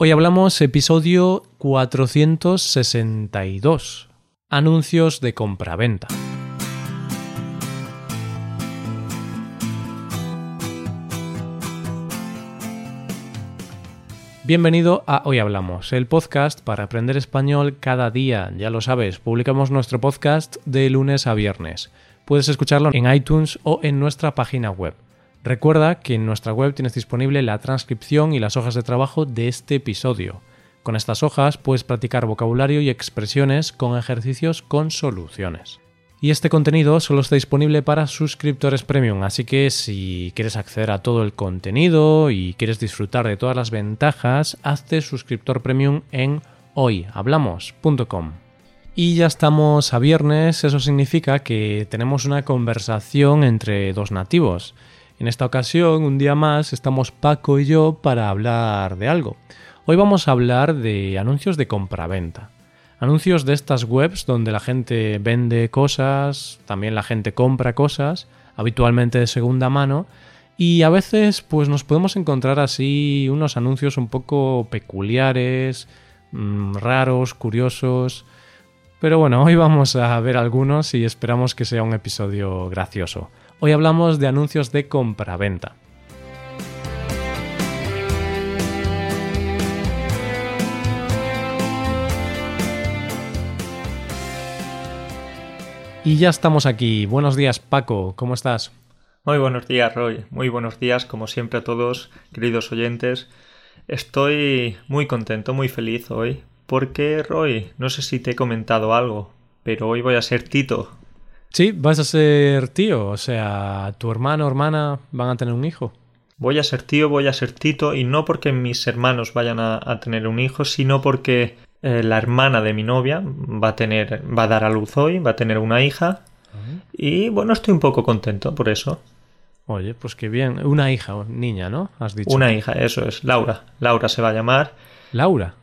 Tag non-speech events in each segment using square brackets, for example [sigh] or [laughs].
Hoy hablamos episodio 462. Anuncios de compraventa. Bienvenido a Hoy Hablamos, el podcast para aprender español cada día. Ya lo sabes, publicamos nuestro podcast de lunes a viernes. Puedes escucharlo en iTunes o en nuestra página web Recuerda que en nuestra web tienes disponible la transcripción y las hojas de trabajo de este episodio. Con estas hojas puedes practicar vocabulario y expresiones con ejercicios con soluciones. Y este contenido solo está disponible para suscriptores premium, así que si quieres acceder a todo el contenido y quieres disfrutar de todas las ventajas, hazte suscriptor premium en hoyhablamos.com. Y ya estamos a viernes, eso significa que tenemos una conversación entre dos nativos. En esta ocasión, un día más, estamos Paco y yo para hablar de algo. Hoy vamos a hablar de anuncios de compraventa. Anuncios de estas webs donde la gente vende cosas, también la gente compra cosas, habitualmente de segunda mano, y a veces pues nos podemos encontrar así unos anuncios un poco peculiares, mm, raros, curiosos. Pero bueno, hoy vamos a ver algunos y esperamos que sea un episodio gracioso. Hoy hablamos de anuncios de compraventa. Y ya estamos aquí. Buenos días, Paco. ¿Cómo estás? Muy buenos días, Roy. Muy buenos días, como siempre, a todos, queridos oyentes. Estoy muy contento, muy feliz hoy, porque, Roy, no sé si te he comentado algo, pero hoy voy a ser Tito. Sí, vas a ser tío, o sea, tu hermano o hermana van a tener un hijo. Voy a ser tío, voy a ser Tito, y no porque mis hermanos vayan a, tener un hijo, sino porque eh, la hermana de mi novia va a tener, va a dar a luz hoy, va a tener una hija, y bueno, estoy un poco contento por eso. Oye, pues qué bien. Una hija, niña, ¿no? Has dicho. Una hija, eso es. Laura. Laura se va a llamar. Laura.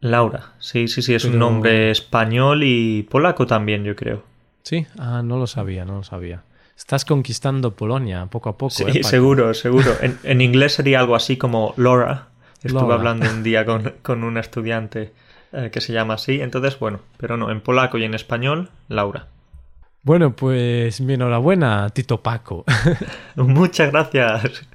Laura. Sí, sí, sí, es un nombre español y polaco también, yo creo. Sí, ah, no lo sabía, no lo sabía. Estás conquistando Polonia poco a poco. Sí, ¿eh, seguro, seguro. En, inglés sería algo así como Laura. Estuve hablando un día con, una estudiante eh, que se llama así. Entonces, bueno, pero no, en polaco y en español, Laura. Bueno, pues mi enhorabuena, Tito Paco. [laughs] Muchas gracias.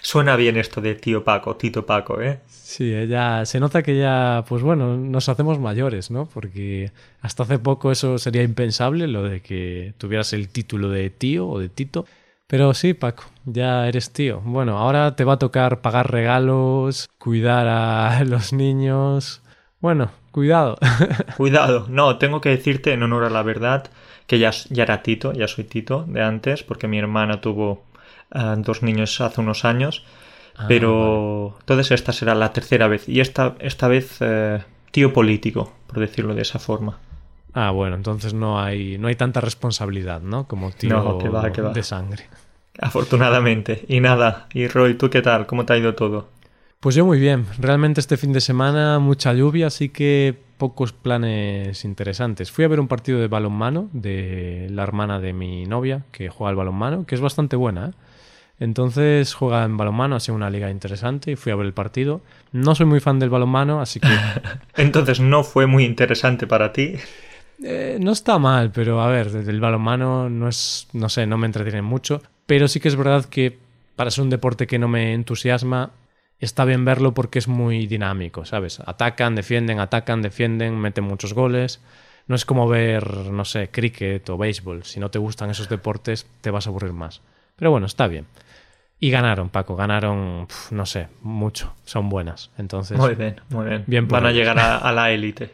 Suena bien esto de tío Paco, Tito Paco, ¿eh? Sí, ella se nota que ya, pues bueno, nos hacemos mayores, ¿no? Porque hasta hace poco eso sería impensable, lo de que tuvieras el título de tío o de Tito. Pero sí, Paco, ya eres tío. Bueno, ahora te va a tocar pagar regalos, cuidar a [laughs] los niños. Bueno, cuidado. [laughs] Cuidado. No, tengo que decirte en honor a la verdad que ya, ya era Tito, ya soy Tito de antes, porque mi hermana tuvo dos niños hace unos años. Ah, pero entonces esta será la tercera vez. Y esta, esta vez eh, tío político, por decirlo de esa forma. Ah, bueno, entonces no hay, no hay tanta responsabilidad, ¿no? Como tío de sangre. Afortunadamente. Y nada, y Roy, ¿tú qué tal? ¿Cómo te ha ido todo? Pues yo muy bien. Realmente este fin de semana mucha lluvia, así que pocos planes interesantes. Fui a ver un partido de balonmano de la hermana de mi novia, que juega al balonmano, que es bastante buena, ¿eh? Entonces juega en balonmano, ha sido una liga interesante y fui a ver el partido. No soy muy fan del balonmano, así que... [laughs] Entonces no fue muy interesante para ti. Eh, no está mal, pero a ver, el balonmano no es, no sé, no me entretiene mucho. Pero sí que es verdad que para ser un deporte que no me entusiasma, está bien verlo porque es muy dinámico, ¿sabes? Atacan, defienden, atacan, defienden, meten muchos goles. No es como ver, no sé, cricket o béisbol. Si no te gustan esos deportes, te vas a aburrir más. Pero bueno, está bien. Y ganaron, Paco, ganaron, no sé, mucho, son buenas. Entonces, muy bien, muy bien. Van a llegar [laughs] a, la élite.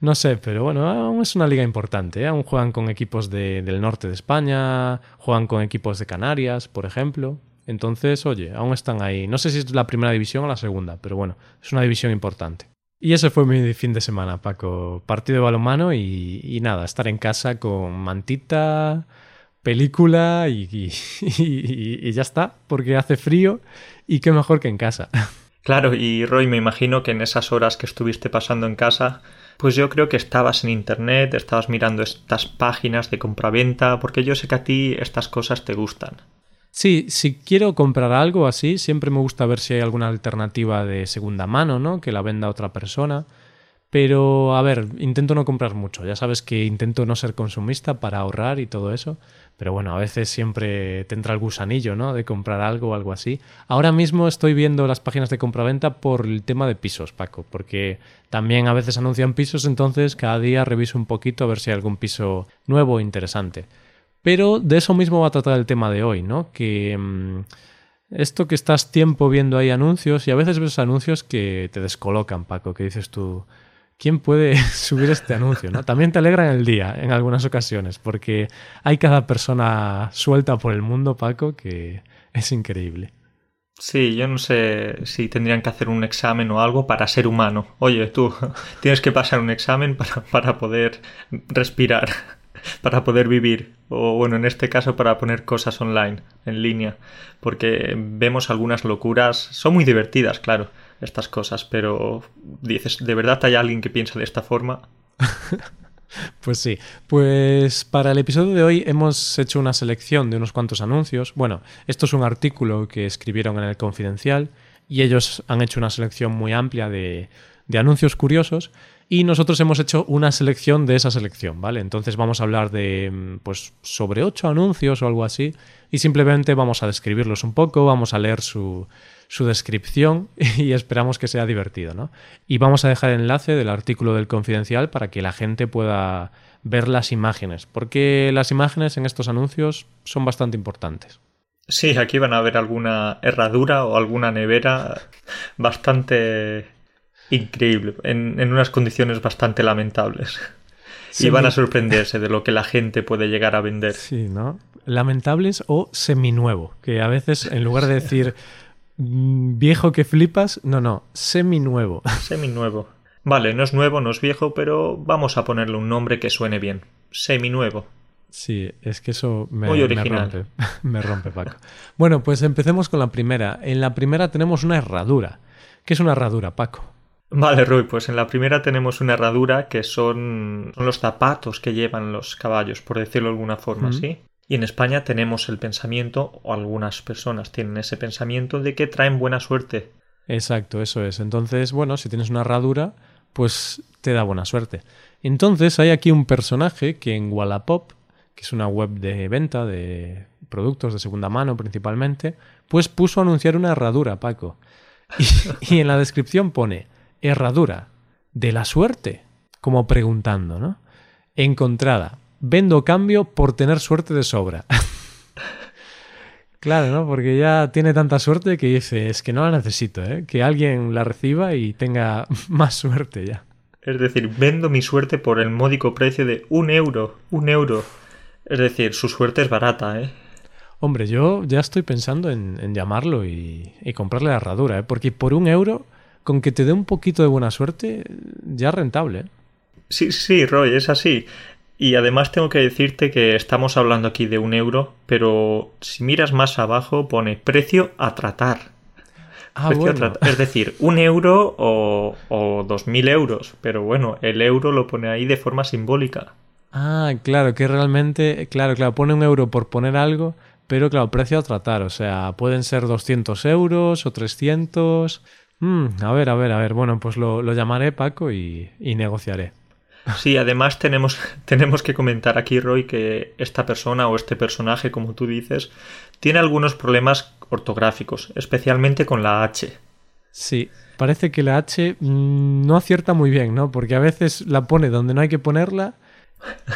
No sé, pero bueno, aún es una liga importante. ¿eh? Aún juegan con equipos del norte de España, juegan con equipos de Canarias, por ejemplo. Entonces, oye, aún están ahí. No sé si es la primera división o la segunda, pero bueno, es una división importante. Y ese fue mi fin de semana, Paco. Partido de balonmano y, y nada, estar en casa con mantita, película [laughs] y, ya está, porque hace frío y qué mejor que en casa. [laughs] Claro, y Roy, me imagino que en esas horas que estuviste pasando en casa, pues yo creo que estabas en internet, estabas mirando estas páginas de compraventa, porque yo sé que a ti estas cosas te gustan. Sí, si quiero comprar algo así, siempre me gusta ver si hay alguna alternativa de segunda mano, ¿no? Que la venda otra persona. Pero, a ver, intento no comprar mucho. Ya sabes que intento no ser consumista para ahorrar y todo eso. Pero bueno, a veces siempre te entra el gusanillo, ¿no? De comprar algo o algo así. Ahora mismo estoy viendo las páginas de compraventa por el tema de pisos, Paco. Porque también a veces anuncian pisos, entonces cada día reviso un poquito a ver si hay algún piso nuevo interesante. Pero de eso mismo va a tratar el tema de hoy, ¿no? Que. Mm, esto que estás tiempo viendo ahí anuncios y a veces ves anuncios que te descolocan, Paco, que dices tú, ¿quién puede [laughs] subir este anuncio? ¿no? También te alegran el día en algunas ocasiones, porque hay cada persona suelta por el mundo, Paco, que es increíble. Sí, yo no sé si tendrían que hacer un examen o algo para ser humano. Oye, tú [laughs] tienes que pasar un examen para, para poder respirar, [laughs] para poder vivir, o bueno, en este caso para poner cosas online, en línea, porque vemos algunas locuras, son muy divertidas, claro, estas cosas, pero dices, ¿de verdad hay alguien que piensa de esta forma? [laughs] Pues sí, pues para el episodio de hoy hemos hecho una selección de unos cuantos anuncios. Bueno, esto es un artículo que escribieron en el Confidencial y ellos han hecho una selección muy amplia de, de anuncios curiosos y nosotros hemos hecho una selección de esa selección, ¿vale? Entonces vamos a hablar de, mm, pues, sobre ocho anuncios o algo así y simplemente vamos a describirlos un poco, vamos a leer su, su descripción [laughs] y esperamos que sea divertido, ¿no? Y vamos a dejar el enlace del artículo del Confidencial para que la gente pueda ver las imágenes, porque las imágenes en estos anuncios son bastante importantes. Sí, aquí van a ver alguna herradura o alguna nevera [laughs] bastante increíble, en, unas condiciones bastante lamentables. y van a sorprenderse de lo que la gente puede llegar a vender. Sí, ¿no? Lamentables o seminuevo, que a veces en lugar de decir [laughs] viejo que flipas, no, no, semi-nuevo. [laughs] Semi-nuevo. Vale, no es nuevo, no es viejo, pero vamos a ponerle un nombre que suene bien. Semi-nuevo. Sí, es que eso me, me rompe. [laughs] me rompe, Paco. Bueno, pues empecemos con la primera. En la primera tenemos una herradura. ¿Qué es una herradura, Paco? Vale, Rui, pues en la primera tenemos una herradura que son, son los zapatos que llevan los caballos, por decirlo de alguna forma, ¿sí? Y en España tenemos el pensamiento, o algunas personas tienen ese pensamiento, de que traen buena suerte. Exacto, eso es. Entonces, bueno, si tienes una herradura, pues te da buena suerte. Entonces, hay aquí un personaje que en Wallapop, que es una web de venta de productos de segunda mano principalmente, pues puso a anunciar una herradura, Paco. Y, y en la descripción pone herradura de la suerte, como preguntando, ¿no? Encontrada vendo cambio por tener suerte de sobra. claro, ¿no? Porque ya tiene tanta suerte que dice, es que no la necesito, ¿eh? Que alguien la reciba y tenga [laughs] más suerte ya. Es decir, vendo mi suerte por el módico precio de un euro, un euro. Es decir, su suerte es barata, ¿eh? Hombre, yo ya estoy pensando en, llamarlo y, y, comprarle la herradura, ¿eh? Porque por un euro, con que te dé un poquito de buena suerte, ya es rentable. ¿eh? Sí, sí, Roy, es así. Y además tengo que decirte que estamos hablando aquí de un euro, pero si miras más abajo pone precio a tratar. Ah, Es decir, un euro o, o dos mil euros, pero bueno, el euro lo pone ahí de forma simbólica. Ah, claro, que realmente, claro, claro, pone un euro por poner algo, pero claro, precio a tratar, o sea, pueden ser 200 euros o 300. Mm, a ver, a ver, a ver, bueno, pues lo, lo llamaré Paco y, y negociaré. Sí, además tenemos, [laughs] tenemos que comentar aquí, Roy, que esta persona o este personaje, como tú dices, tiene algunos problemas ortográficos, especialmente con la H. Sí, parece que la H mm, no acierta muy bien, ¿no? Porque a veces la pone donde no hay que ponerla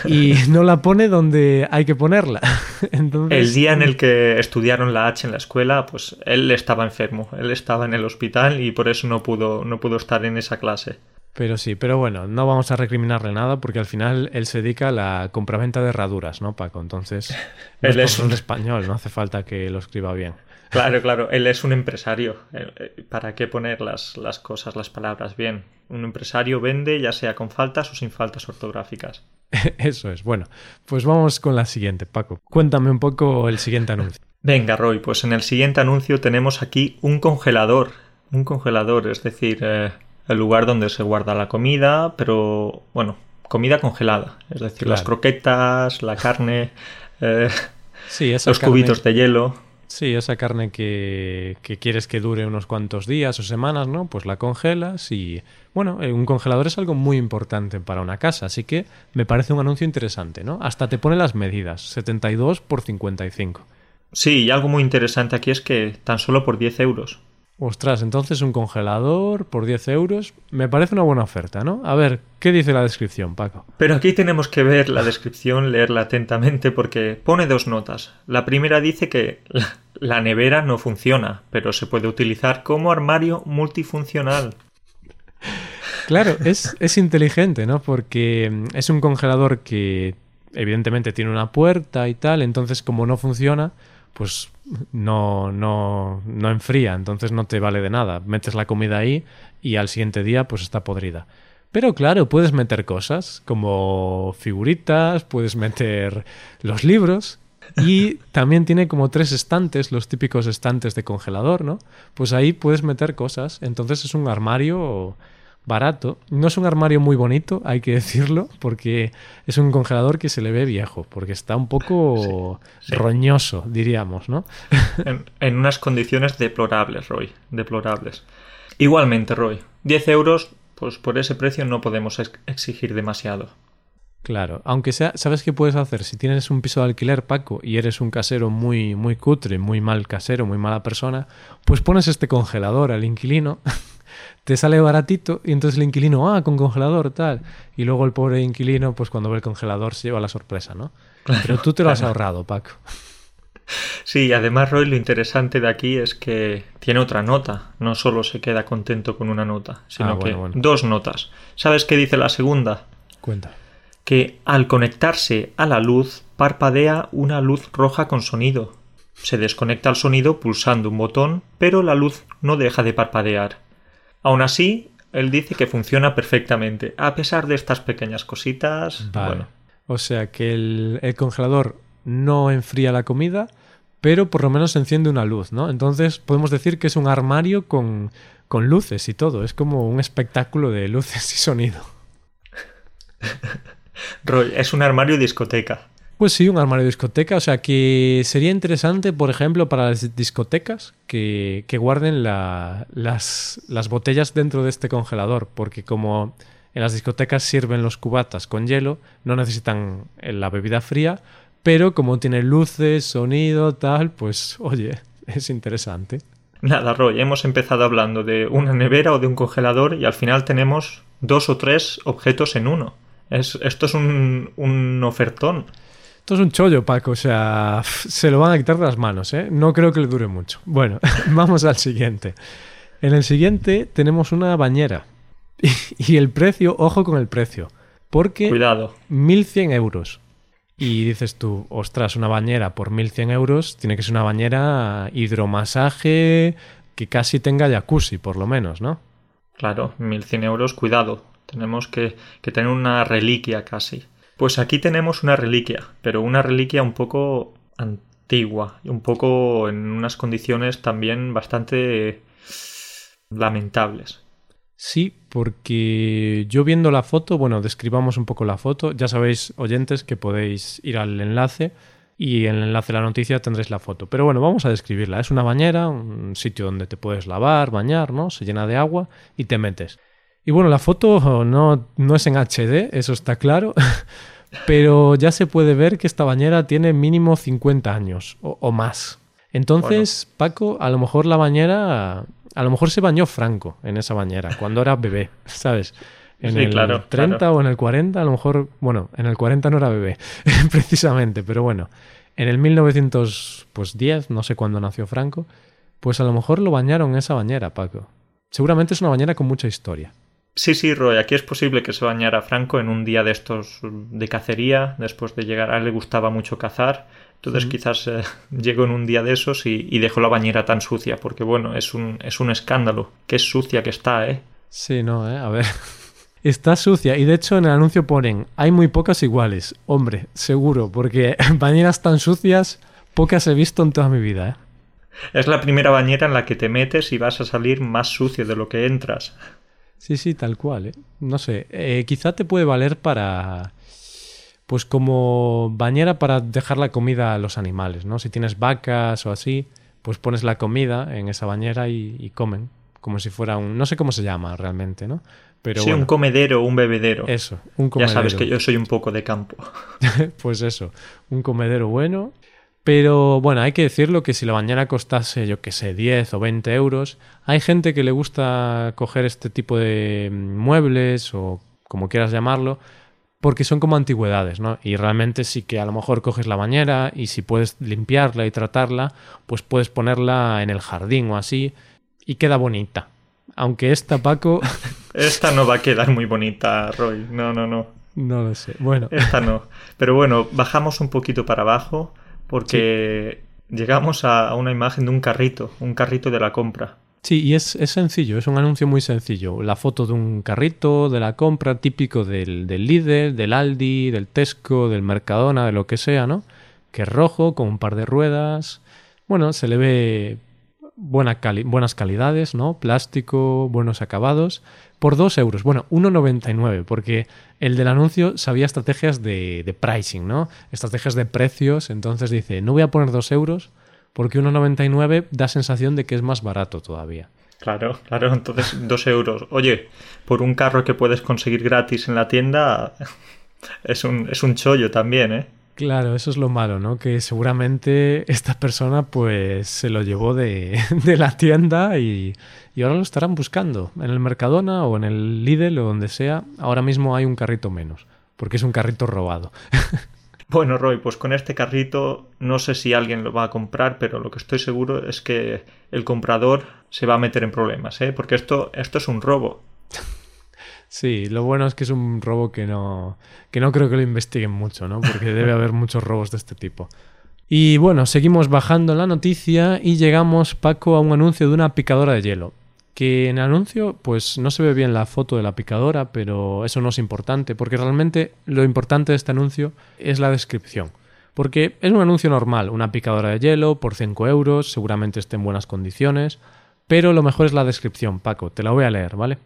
y [laughs] no la pone donde hay que ponerla. [laughs] El día en el que estudiaron la H en la escuela, pues él estaba enfermo, él estaba en el hospital y por eso no pudo, no pudo estar en esa clase. Pero sí, pero bueno, no vamos a recriminarle nada porque al final él se dedica a la compraventa de herraduras, ¿no, Paco? Entonces, [laughs] él es un español, no hace falta que lo escriba bien. Claro, claro, él es un empresario. Eh, ¿Para qué poner las, las cosas, las palabras bien? Un empresario vende ya sea con faltas o sin faltas ortográficas. [laughs] Eso es. Bueno, pues vamos con la siguiente, Paco. Cuéntame un poco el siguiente anuncio. Venga, Roy, pues en el siguiente anuncio tenemos aquí un congelador. Un congelador, es decir, eh, el lugar donde se guarda la comida, pero bueno, comida congelada, es decir, las croquetas, la carne, [laughs] eh, los cubitos de hielo. Sí, esa carne que, que, quieres que dure unos cuantos días o semanas, ¿no? Pues la congelas y... Bueno, eh, un congelador es algo muy importante para una casa, así que me parece un anuncio interesante, ¿no? Hasta te pone las medidas, 72 por 55. Sí, y algo muy interesante aquí es que tan solo por 10 euros. Ostras, entonces un congelador por 10 euros me parece una buena oferta, ¿no? A ver, ¿qué dice la descripción, Paco? Pero aquí tenemos que ver la descripción, leerla atentamente porque pone dos notas. La primera dice que la nevera no funciona, pero se puede utilizar como armario multifuncional. Claro, es, es inteligente, ¿no? Porque mm, es un congelador que evidentemente tiene una puerta y tal, entonces como no funciona, pues no, no, no enfría, entonces no te vale de nada. Metes la comida ahí y al siguiente día pues está podrida. Pero claro, puedes meter cosas como figuritas, puedes meter los libros y también tiene como tres estantes, los típicos estantes de congelador, ¿no? Pues ahí puedes meter cosas. Entonces es un armario barato. No es un armario muy bonito, hay que decirlo, porque es un congelador que se le ve viejo, porque está un poco roñoso, diríamos, ¿no? [laughs] En, unas condiciones deplorables, Roy, deplorables. Igualmente, Roy, 10 euros, pues por ese precio no podemos exigir demasiado. Claro, aunque sea, ¿sabes qué puedes hacer? Si tienes un piso de alquiler, Paco, y eres un casero muy, muy cutre, muy mal casero, muy mala persona, pues pones este congelador al inquilino [laughs] te sale baratito y entonces el inquilino, ah, con congelador, tal. Y luego el pobre inquilino, pues cuando ve el congelador se lleva la sorpresa, ¿no? Pero tú te lo has ahorrado, Paco. Sí, y además, Roy, lo interesante de aquí es que tiene otra nota. No solo se queda contento con una nota, sino ah, que dos notas. ¿Sabes qué dice la segunda? Cuenta. Que al conectarse a la luz, parpadea una luz roja con sonido. Se desconecta el sonido pulsando un botón, pero la luz no deja de parpadear. Aún así, él dice que funciona perfectamente, a pesar de estas pequeñas cositas. Bueno. O sea que el, congelador no enfría la comida, pero por lo menos enciende una luz, ¿no? Entonces podemos decir que es un armario con, con luces y todo. Es como un espectáculo de luces y sonido. [laughs] Roy, es un armario discoteca. Pues sí, un armario de discoteca. O sea que sería interesante, por ejemplo, para las discotecas que, guarden las, las botellas dentro de este congelador. Porque como en las discotecas sirven los cubatas con hielo, no necesitan la bebida fría. Pero como tiene luces, sonido, tal, pues oye, [laughs] es interesante. Nada, Roy, hemos empezado hablando de una nevera o de un congelador y al final tenemos dos o tres objetos en uno. Es, esto es un, un ofertón. Esto es un chollo, Paco. O sea, se lo van a quitar de las manos, ¿eh? No creo que le dure mucho. Bueno, [laughs] vamos al siguiente. En el siguiente tenemos una bañera. [laughs] Y el precio, ojo con el precio. Porque... Cuidado. 1.100 euros. Y dices tú, ostras, una bañera por 1.100 euros tiene que ser una bañera hidromasaje que casi tenga jacuzzi, por lo menos, ¿no? Claro, 1.100 euros, cuidado. Tenemos que, que tener una reliquia casi. Pues aquí tenemos una reliquia, pero una reliquia un poco antigua un poco en unas condiciones también bastante lamentables. Sí, porque yo viendo la foto, bueno, describamos un poco la foto, ya sabéis, oyentes, que podéis ir al enlace y en el enlace de la noticia tendréis la foto. Pero bueno, vamos a describirla. Es una bañera, un sitio donde te puedes lavar, bañar, ¿no? Se llena de agua y te metes. Y bueno, la foto no, no es en HD, eso está claro, [laughs] pero ya se puede ver que esta bañera tiene mínimo 50 años o, más. Entonces, Paco, a lo mejor la bañera, a lo mejor se bañó Franco en esa bañera cuando era bebé, [laughs] ¿sabes? En el 30 o en el 40, a lo mejor, bueno, en el 40 no era bebé, [laughs] precisamente, pero bueno, en el 1910, no sé cuándo nació Franco, pues a lo mejor lo bañaron en esa bañera, Paco. Seguramente es una bañera con mucha historia. Sí, sí, Roy, aquí es posible que se bañara Franco en un día de estos de cacería, después de llegar, a él le gustaba mucho cazar, entonces quizás eh, [laughs] llegó en un día de esos y, dejó la bañera tan sucia, porque bueno, es un, es un escándalo, qué sucia que está, ¿eh? Sí, no, ¿eh? A ver. [laughs] Está sucia y de hecho en el anuncio ponen, hay muy pocas iguales, hombre, seguro, porque [laughs] bañeras tan sucias, pocas he visto en toda mi vida, ¿eh? Es la primera bañera en la que te metes y vas a salir más sucio de lo que entras. Sí, sí, tal cual. ¿eh? No sé, eh, quizá te puede valer para... Pues como bañera para dejar la comida a los animales, ¿no? Si tienes vacas o así, pues pones la comida en esa bañera y, comen, como si fuera un... no sé cómo se llama realmente, ¿no? Pero sí, un comedero, un bebedero. Eso, un comedero. Ya sabes que yo soy un poco de campo. [laughs] pues eso, un comedero bueno. Pero bueno, hay que decirlo que si la bañera costase, yo qué sé, 10 o 20 euros, hay gente que le gusta coger este tipo de muebles o como quieras llamarlo, porque son como antigüedades, ¿no? Y realmente sí que a lo mejor coges la bañera y si puedes limpiarla y tratarla, pues puedes ponerla en el jardín o así y queda bonita. Aunque esta, Paco... [laughs] esta no va a quedar muy bonita, Roy. No, no, no. No lo sé. Bueno. Esta no. [laughs] Pero bueno, bajamos un poquito para abajo porque llegamos a una imagen de un carrito, un carrito de la compra. Sí, y es, sencillo, es un anuncio muy sencillo. La foto de un carrito de la compra típico del, del Lidl, del Aldi, del Tesco, del Mercadona, de lo que sea, ¿no? Que es rojo, con un par de ruedas. Bueno, se le ve buena buenas calidades, ¿no? Plástico, buenos acabados. Por 2 euros. Bueno, 1,99, porque el del anuncio sabía estrategias de, de pricing, ¿no? Estrategias de precios. Entonces dice, no voy a poner 2 euros porque 1,99 da sensación de que es más barato todavía. Claro, claro, entonces 2 euros. Oye, por un carro que puedes conseguir gratis en la tienda, es un, es un chollo también, ¿eh? Claro, eso es lo malo, ¿no? Que seguramente esta persona pues se lo llevó de, [laughs] de la tienda y, y, ahora lo estarán buscando en el Mercadona o en el Lidl o donde sea. Ahora mismo hay un carrito menos, porque es un carrito robado. [laughs] Bueno, Roy, pues con este carrito no sé si alguien lo va a comprar, pero lo que estoy seguro es que el comprador se va a meter en problemas, ¿eh? Porque esto, esto es un robo. Sí, lo bueno es que es un robo que no, que no creo que lo investiguen mucho, ¿no? Porque debe [laughs] haber muchos robos de este tipo. Y bueno, seguimos bajando la noticia y llegamos, Paco, a un anuncio de una picadora de hielo que en el anuncio pues no se ve bien la foto de la picadora, pero eso no es importante, porque realmente lo importante de este anuncio es la descripción. Porque es un anuncio normal, una picadora de hielo por 5 euros, seguramente esté en buenas condiciones, pero lo mejor es la descripción, Paco, te la voy a leer, ¿vale?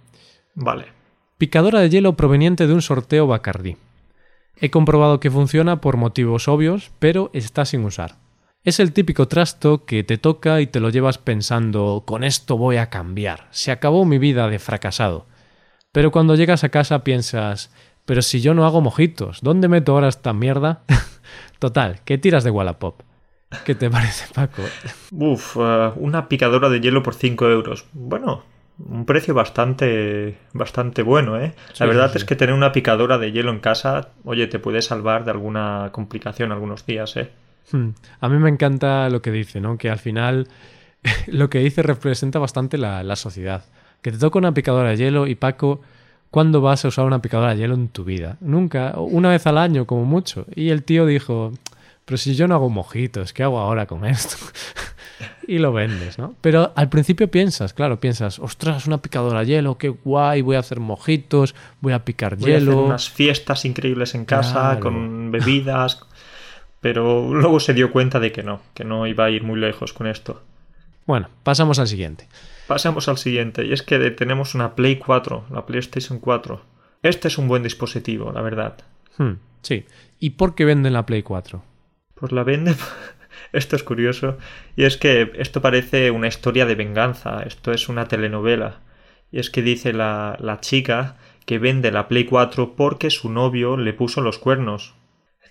Vale. Picadora de hielo proveniente de un sorteo Bacardí. He comprobado que funciona por motivos obvios, pero está sin usar. Es el típico trasto que te toca y te lo llevas pensando con esto voy a cambiar, se acabó mi vida de fracasado. Pero cuando llegas a casa piensas, pero si yo no hago mojitos, ¿dónde meto ahora esta mierda? [laughs] Total, ¿qué tiras de Wallapop? ¿Qué te parece, Paco? Uf, eh, una picadora de hielo por 5 euros. Bueno, un precio bastante, bastante bueno, ¿eh? La verdad es que tener una picadora de hielo en casa, oye, te puede salvar de alguna complicación algunos días, ¿eh? Hmm. A mí me encanta lo que dice, ¿no? Que al final [laughs] lo que dice representa bastante la, sociedad. Que te toca una picadora de hielo y Paco, ¿cuándo vas a usar una picadora de hielo en tu vida? Nunca, una vez al año como mucho. Y el tío dijo, pero si yo no hago mojitos, ¿qué hago ahora con esto? [laughs] y lo vendes, ¿no? Pero al principio piensas, claro, piensas, ostras, una picadora de hielo, qué guay, voy a hacer mojitos, voy a picar voy hielo. A hacer unas fiestas increíbles en casa, con bebidas. Pero luego se dio cuenta de que no, que no iba a ir muy lejos con esto. Bueno, pasamos al siguiente. Pasamos al siguiente, y es que tenemos una Play 4, la PlayStation 4. Este es un buen dispositivo, la verdad. Hmm, sí. ¿Y por qué venden la Play 4? Pues la venden... [laughs] esto es curioso. Y es que esto parece una historia de venganza. Esto es una telenovela. Y es que dice la, la chica que vende la Play 4 porque su novio le puso los cuernos.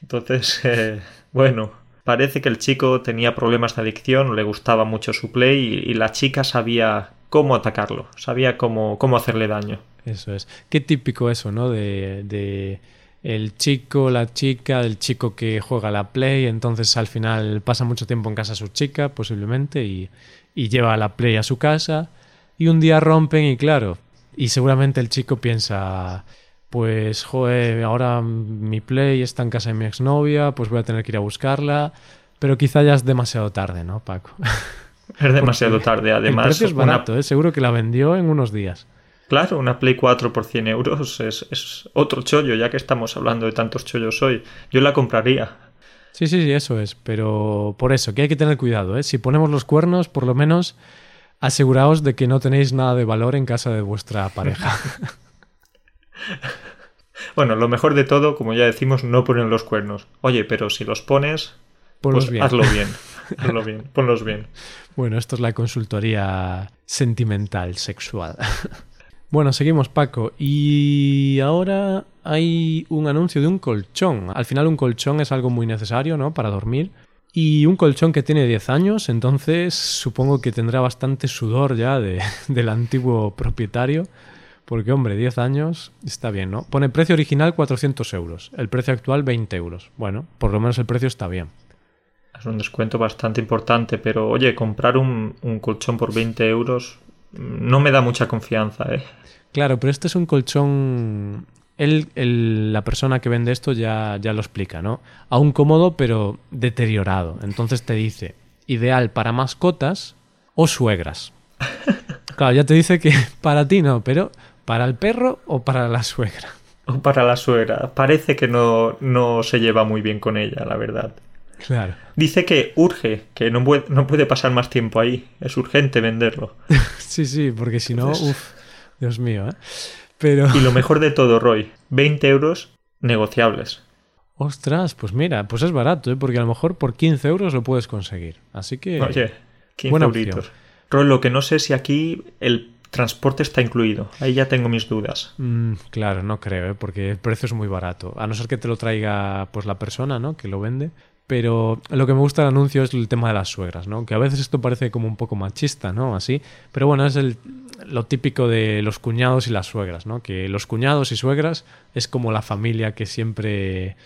Entonces, [laughs] eh, bueno, parece que el chico tenía problemas de adicción, le gustaba mucho su play y, la chica sabía cómo atacarlo, sabía cómo, cómo hacerle daño. Eso es. Qué típico eso, ¿no? De, de el chico, la chica, el chico que juega la play, entonces al final pasa mucho tiempo en casa su chica, posiblemente, y, y lleva la play a su casa, y un día rompen y claro, y seguramente el chico piensa pues, joder, ahora mi Play está en casa de mi exnovia, pues voy a tener que ir a buscarla. Pero quizá ya es demasiado tarde, ¿no, Paco? [laughs] Es demasiado tarde, además. El precio es barato, ¿eh? seguro que la vendió en unos días. Claro, una Play 4 por 100 euros es, es, otro chollo, ya que estamos hablando de tantos chollos hoy. Yo la compraría. Sí, sí, sí, eso es. Pero por eso, que hay que tener cuidado, ¿eh? Si ponemos los cuernos, por lo menos aseguraos de que no tenéis nada de valor en casa de vuestra pareja. [laughs] Bueno, lo mejor de todo, como ya decimos, no poner los cuernos. Oye, pero si los pones, pues hazlo bien. [laughs] Ponlo bien, ponlos bien. Bueno, esto es la consultoría sentimental, sexual. [laughs] Bueno, seguimos Paco. Y ahora hay un anuncio de un colchón. Al final un colchón es algo muy necesario, ¿no? Para dormir. Y un colchón que tiene 10 años, entonces supongo que tendrá bastante sudor ya de, [laughs] del antiguo propietario. Porque, hombre, 10 años está bien, ¿no? Pone precio original 400 euros, el precio actual 20 euros. Bueno, por lo menos el precio está bien. Es un descuento bastante importante, pero oye, comprar un, un colchón por 20 euros no me da mucha confianza, ¿eh? Claro, pero este es un colchón. Él, el- la persona que vende esto ya, ya lo explica, ¿no? Aún cómodo, pero deteriorado. Entonces te dice, ideal para mascotas o suegras. [laughs] Claro, ya te dice que [laughs] para ti no, pero para el perro o para la suegra. O para la suegra. Parece que no, no se lleva muy bien con ella, la verdad. Claro. Dice que urge, que no puede, no puede pasar más tiempo ahí. Es urgente venderlo. [laughs] Sí, sí, porque si no, uff, Dios mío, ¿eh? Pero, Y lo [laughs] mejor de todo, Roy, 20 euros negociables. ostras, pues mira, pues es barato, ¿eh? Porque a lo mejor por 15 euros lo puedes conseguir. Así que... Oye, 15 buena euritos. Roy, lo que no sé si aquí el transporte está incluido. Ahí ya tengo mis dudas. Mm, claro, no creo, ¿eh? porque el precio es muy barato. A no ser que te lo traiga pues la persona, ¿no? Que lo vende. Pero lo que me gusta del anuncio es el tema de las suegras, ¿no? Que a veces esto parece como un poco machista, ¿no? Así. Pero bueno, es el, lo típico de los cuñados y las suegras, ¿no? Que los cuñados y suegras es como la familia que siempre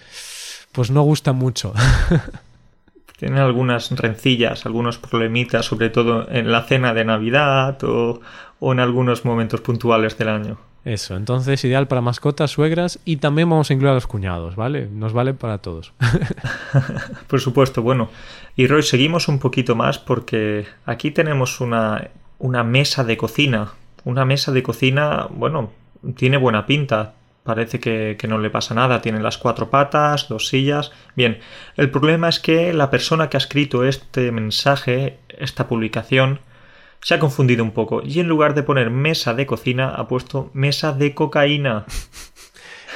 pues no gusta mucho. [laughs] Tienen algunas rencillas, algunos problemitas, sobre todo en la cena de Navidad o, o en algunos momentos puntuales del año. Eso, entonces ideal para mascotas, suegras y también vamos a incluir a los cuñados, ¿vale? Nos vale para todos. [laughs] [laughs] Por supuesto, bueno. Y Roy, seguimos un poquito más porque aquí tenemos una, una mesa de cocina. Una mesa de cocina, bueno, tiene buena pinta. Parece que, que no le pasa nada. Tiene las cuatro patas, dos sillas. Bien, el problema es que la persona que ha escrito este mensaje, esta publicación, se ha confundido un poco. Y en lugar de poner mesa de cocina, ha puesto mesa de cocaína. [laughs]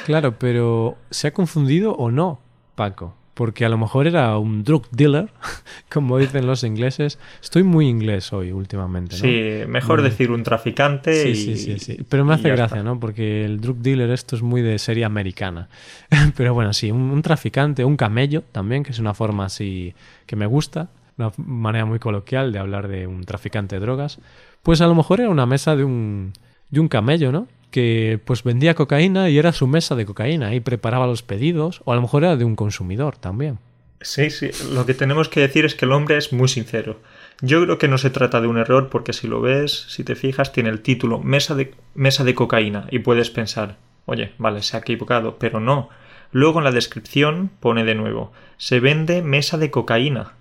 Claro, pero ¿se ha confundido o no, Paco? Porque a lo mejor era un drug dealer, [laughs] como dicen los ingleses. Estoy muy inglés hoy últimamente, ¿no? Sí, mejor decir un traficante Sí, y... sí, sí, sí. Pero me hace gracia, está. ¿no? Porque el drug dealer esto es muy de serie americana. [laughs] Pero bueno, sí, un, un traficante, un camello también, que es una forma así que me gusta, una manera muy coloquial de hablar de un traficante de drogas. Pues a lo mejor era una mesa de un, de un camello, ¿no? Que pues vendía cocaína y era su mesa de cocaína y preparaba los pedidos, o a lo mejor era de un consumidor también. Sí, sí, lo que tenemos que decir es que el hombre es muy sincero. Yo creo que no se trata de un error porque si lo ves, si te fijas, tiene el título Mesa de, mesa de cocaína y puedes pensar, oye, vale, se ha equivocado, pero no. Luego en la descripción pone de nuevo, se vende mesa de cocaína.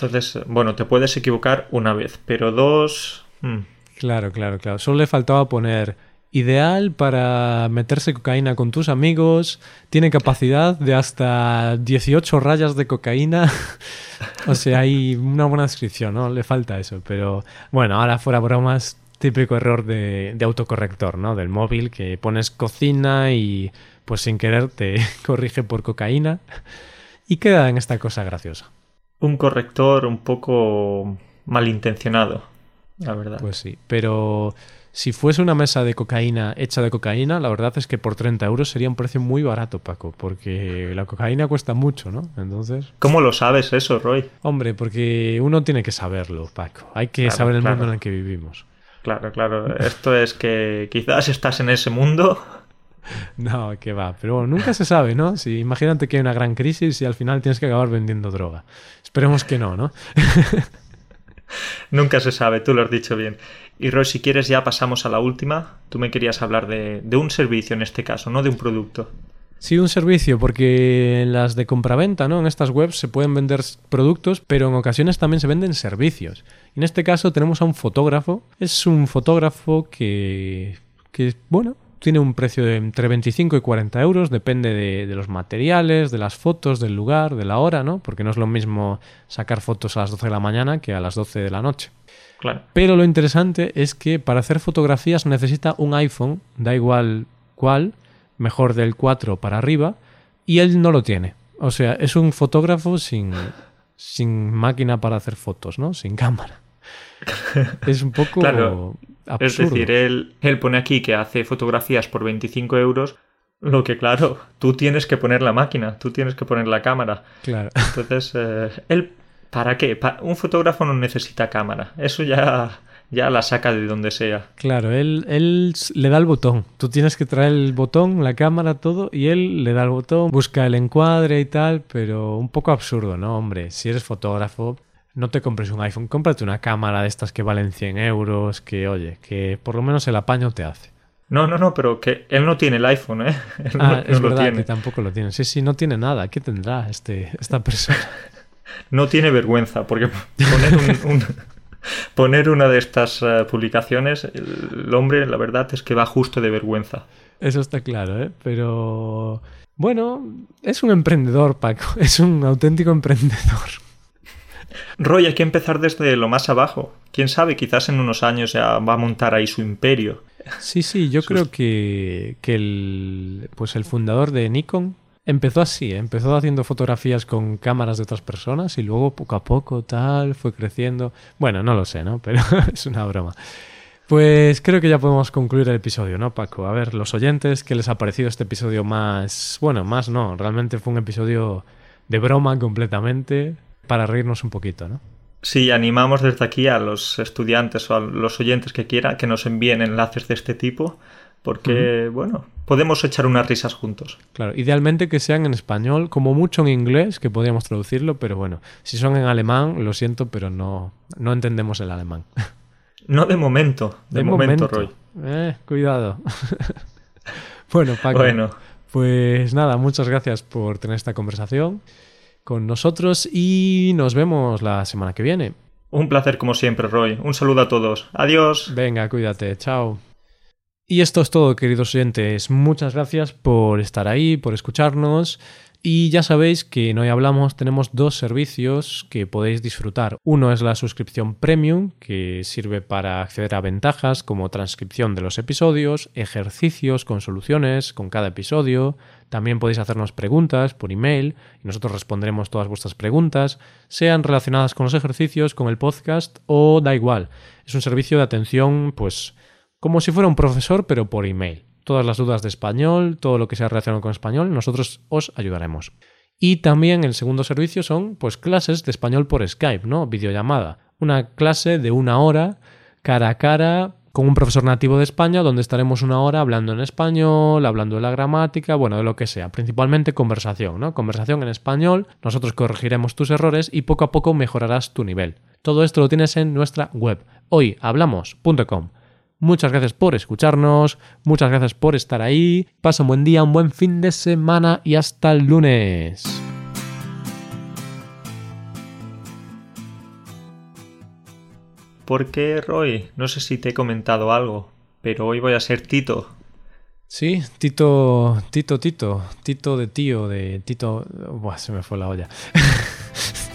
Entonces, bueno, te puedes equivocar una vez, pero dos... mm, Claro, claro, claro. Solo le faltaba poner ideal para meterse cocaína con tus amigos, tiene capacidad de hasta 18 rayas de cocaína. [laughs] o sea, hay una buena descripción, ¿no? Le falta eso, pero bueno, ahora fuera bromas, típico error de, de autocorrector, ¿no? Del móvil, que pones cocina y pues sin querer te [laughs] corrige por cocaína y queda en esta cosa graciosa. Un corrector un poco malintencionado, la verdad. Pues sí, pero si fuese una mesa de cocaína hecha de cocaína, la verdad es que por 30 euros sería un precio muy barato, Paco, porque la cocaína cuesta mucho, ¿no? Entonces, ¿Cómo lo sabes eso, Roy? hombre, porque uno tiene que saberlo, Paco. Hay que Claro, saber el claro. mundo en el que vivimos. Claro, claro. Esto es que quizás estás en ese mundo. [laughs] No, que va, pero bueno, nunca se sabe, ¿no? Si imagínate que hay una gran crisis y al final tienes que acabar vendiendo droga. Esperemos que no, ¿no? [laughs] Nunca se sabe, tú lo has dicho bien. Y Roy, si quieres ya pasamos a la última. Tú me querías hablar de, de un servicio en este caso, no de un producto. Sí, un servicio, porque en las de compraventa, ¿no? En estas webs se pueden vender productos, pero en ocasiones también se venden servicios. Y en este caso tenemos a un fotógrafo. Es un fotógrafo que, que bueno, tiene un precio de entre 25 y 40 euros, depende de, de los materiales, de las fotos, del lugar, de la hora, ¿no? Porque no es lo mismo sacar fotos a las 12 de la mañana que a las 12 de la noche. Claro. Pero lo interesante es que para hacer fotografías necesita un iPhone, da igual cuál, mejor del 4 para arriba, y él no lo tiene. O sea, es un fotógrafo sin, sin máquina para hacer fotos, ¿no? Sin cámara. [laughs] es un poco Claro, absurdo. Es decir, él, él pone aquí que hace fotografías por 25 euros, lo que claro, tú tienes que poner la máquina, tú tienes que poner la cámara. Claro. Entonces, eh, él, ¿para qué? Pa- un fotógrafo no necesita cámara, eso ya, ya la saca de donde sea. Claro, él, él le da el botón. Tú tienes que traer el botón, la cámara, todo, y él le da el botón, busca el encuadre y tal, pero un poco absurdo, ¿no? Hombre, si eres fotógrafo, no te compres un iPhone, cómprate una cámara de estas que valen 100 euros, que oye, que por lo menos el apaño te hace. No, no, no, pero que él no tiene el iPhone, ¿eh? [laughs] Él no- Ah, no, es lo verdad tiene. que tampoco lo tiene. Sí, sí, no tiene nada. ¿Qué tendrá este, esta [laughs] persona? No tiene vergüenza, porque poner, un- [laughs] un- poner una de estas eh, publicaciones, el hombre, la verdad es que va justo de vergüenza. Eso está claro, ¿eh? Pero bueno, es un emprendedor, Paco. Es un auténtico emprendedor. Roy, hay que empezar desde lo más abajo. Quién sabe, quizás en unos años ya va a montar ahí su imperio. Sí, sí, yo creo que, que el, pues el fundador de Nikon empezó así, ¿eh? empezó haciendo fotografías con cámaras de otras personas y luego poco a poco tal fue creciendo. Bueno, no lo sé, ¿no? Pero [laughs] es una broma. Pues creo que ya podemos concluir el episodio, ¿no, Paco? A ver, los oyentes, ¿qué les ha parecido este episodio más... Bueno, más no, realmente fue un episodio de broma completamente para reírnos un poquito, ¿no? Sí, animamos desde aquí a los estudiantes o a los oyentes que quieran que nos envíen enlaces de este tipo, porque, bueno, podemos echar unas risas juntos. Claro, idealmente que sean en español, como mucho en inglés, que podríamos traducirlo, pero bueno, si son en alemán, lo siento, pero no, no entendemos el alemán. [laughs] No de momento, de, momento, Roy. Eh, cuidado. [laughs] bueno, Paco, Bueno, pues nada, muchas gracias por tener esta conversación con nosotros y nos vemos la semana que viene. un placer como siempre, Roy. Un saludo a todos. Adiós. Venga, cuídate, chao. Y esto es todo, queridos oyentes. Muchas gracias por estar ahí, por escucharnos. Y ya sabéis que en Hoy Hablamos tenemos dos servicios que podéis disfrutar. Uno es la suscripción premium, que sirve para acceder a ventajas como transcripción de los episodios, ejercicios con soluciones con cada episodio. También podéis hacernos preguntas por email y nosotros responderemos todas vuestras preguntas, sean relacionadas con los ejercicios, con el podcast o da igual. Es un servicio de atención, pues, como si fuera un profesor, pero por email. Todas las dudas de español, todo lo que sea relacionado con español, nosotros os ayudaremos. Y también el segundo servicio son pues clases de español por Skype, ¿no? Videollamada. Una clase de una hora cara a cara con un profesor nativo de España donde estaremos una hora hablando en español, hablando de la gramática, bueno, de lo que sea. Principalmente conversación, ¿no? Conversación en español, nosotros corregiremos tus errores y poco a poco mejorarás tu nivel. Todo esto lo tienes en nuestra web, hoyhablamos.com. Muchas gracias por escucharnos, muchas gracias por estar ahí. Pasa un buen día, un buen fin de semana y hasta el lunes. ¿Por qué, Roy? No sé si te he comentado algo, pero hoy voy a ser Tito. Sí, Tito, Tito, Tito, Tito de tío, de Tito... Buah, se me fue la olla. [laughs]